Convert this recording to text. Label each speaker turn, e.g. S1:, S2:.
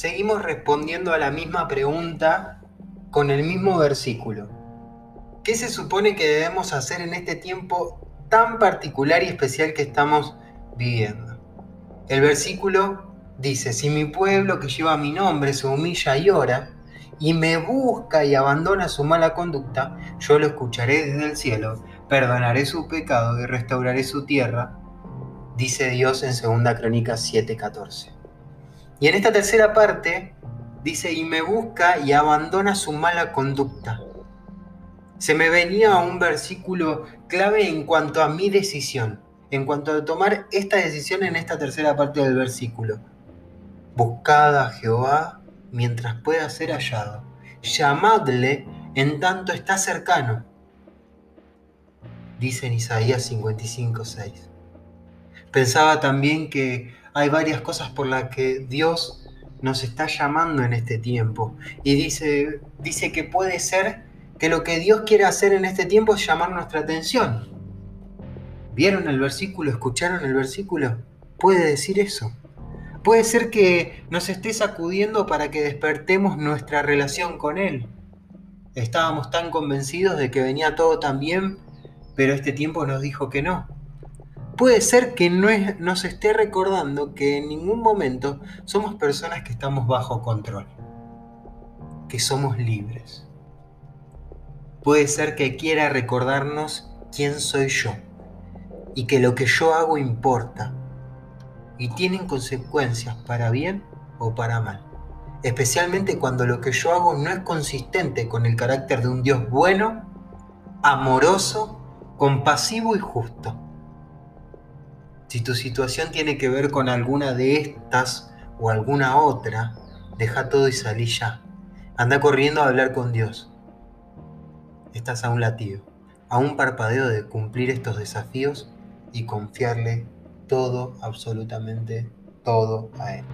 S1: seguimos respondiendo a la misma pregunta con el mismo versículo. ¿Qué se supone que debemos hacer en este tiempo tan particular y especial que estamos viviendo? El versículo dice, si mi pueblo que lleva mi nombre se humilla y ora, y me busca y abandona su mala conducta, yo lo escucharé desde el cielo, perdonaré su pecado y restauraré su tierra, dice Dios en 2 Crónicas 7:14. Y en esta tercera parte dice, y me busca y abandona su mala conducta. Se me venía un versículo clave en cuanto a mi decisión, en cuanto a tomar esta decisión en esta tercera parte del versículo. Buscad a Jehová mientras pueda ser hallado. Llamadle en tanto está cercano. Dice en Isaías 55, 6. Pensaba también que hay varias cosas por las que Dios nos está llamando en este tiempo. Y dice, dice que puede ser que lo que Dios quiere hacer en este tiempo es llamar nuestra atención. ¿Vieron el versículo? ¿Escucharon el versículo? Puede decir eso. Puede ser que nos esté sacudiendo para que despertemos nuestra relación con Él. Estábamos tan convencidos de que venía todo tan bien, pero este tiempo nos dijo que no. Puede ser que no nos esté recordando que en ningún momento somos personas que estamos bajo control, que somos libres. Puede ser que quiera recordarnos quién soy yo y que lo que yo hago importa y tienen consecuencias para bien o para mal. Especialmente cuando lo que yo hago no es consistente con el carácter de un Dios bueno, amoroso, compasivo y justo. Si tu situación tiene que ver con alguna de estas o alguna otra, deja todo y salí ya. Anda corriendo a hablar con Dios. Estás a un latido, a un parpadeo de cumplir estos desafíos y confiarle todo, absolutamente todo a Él.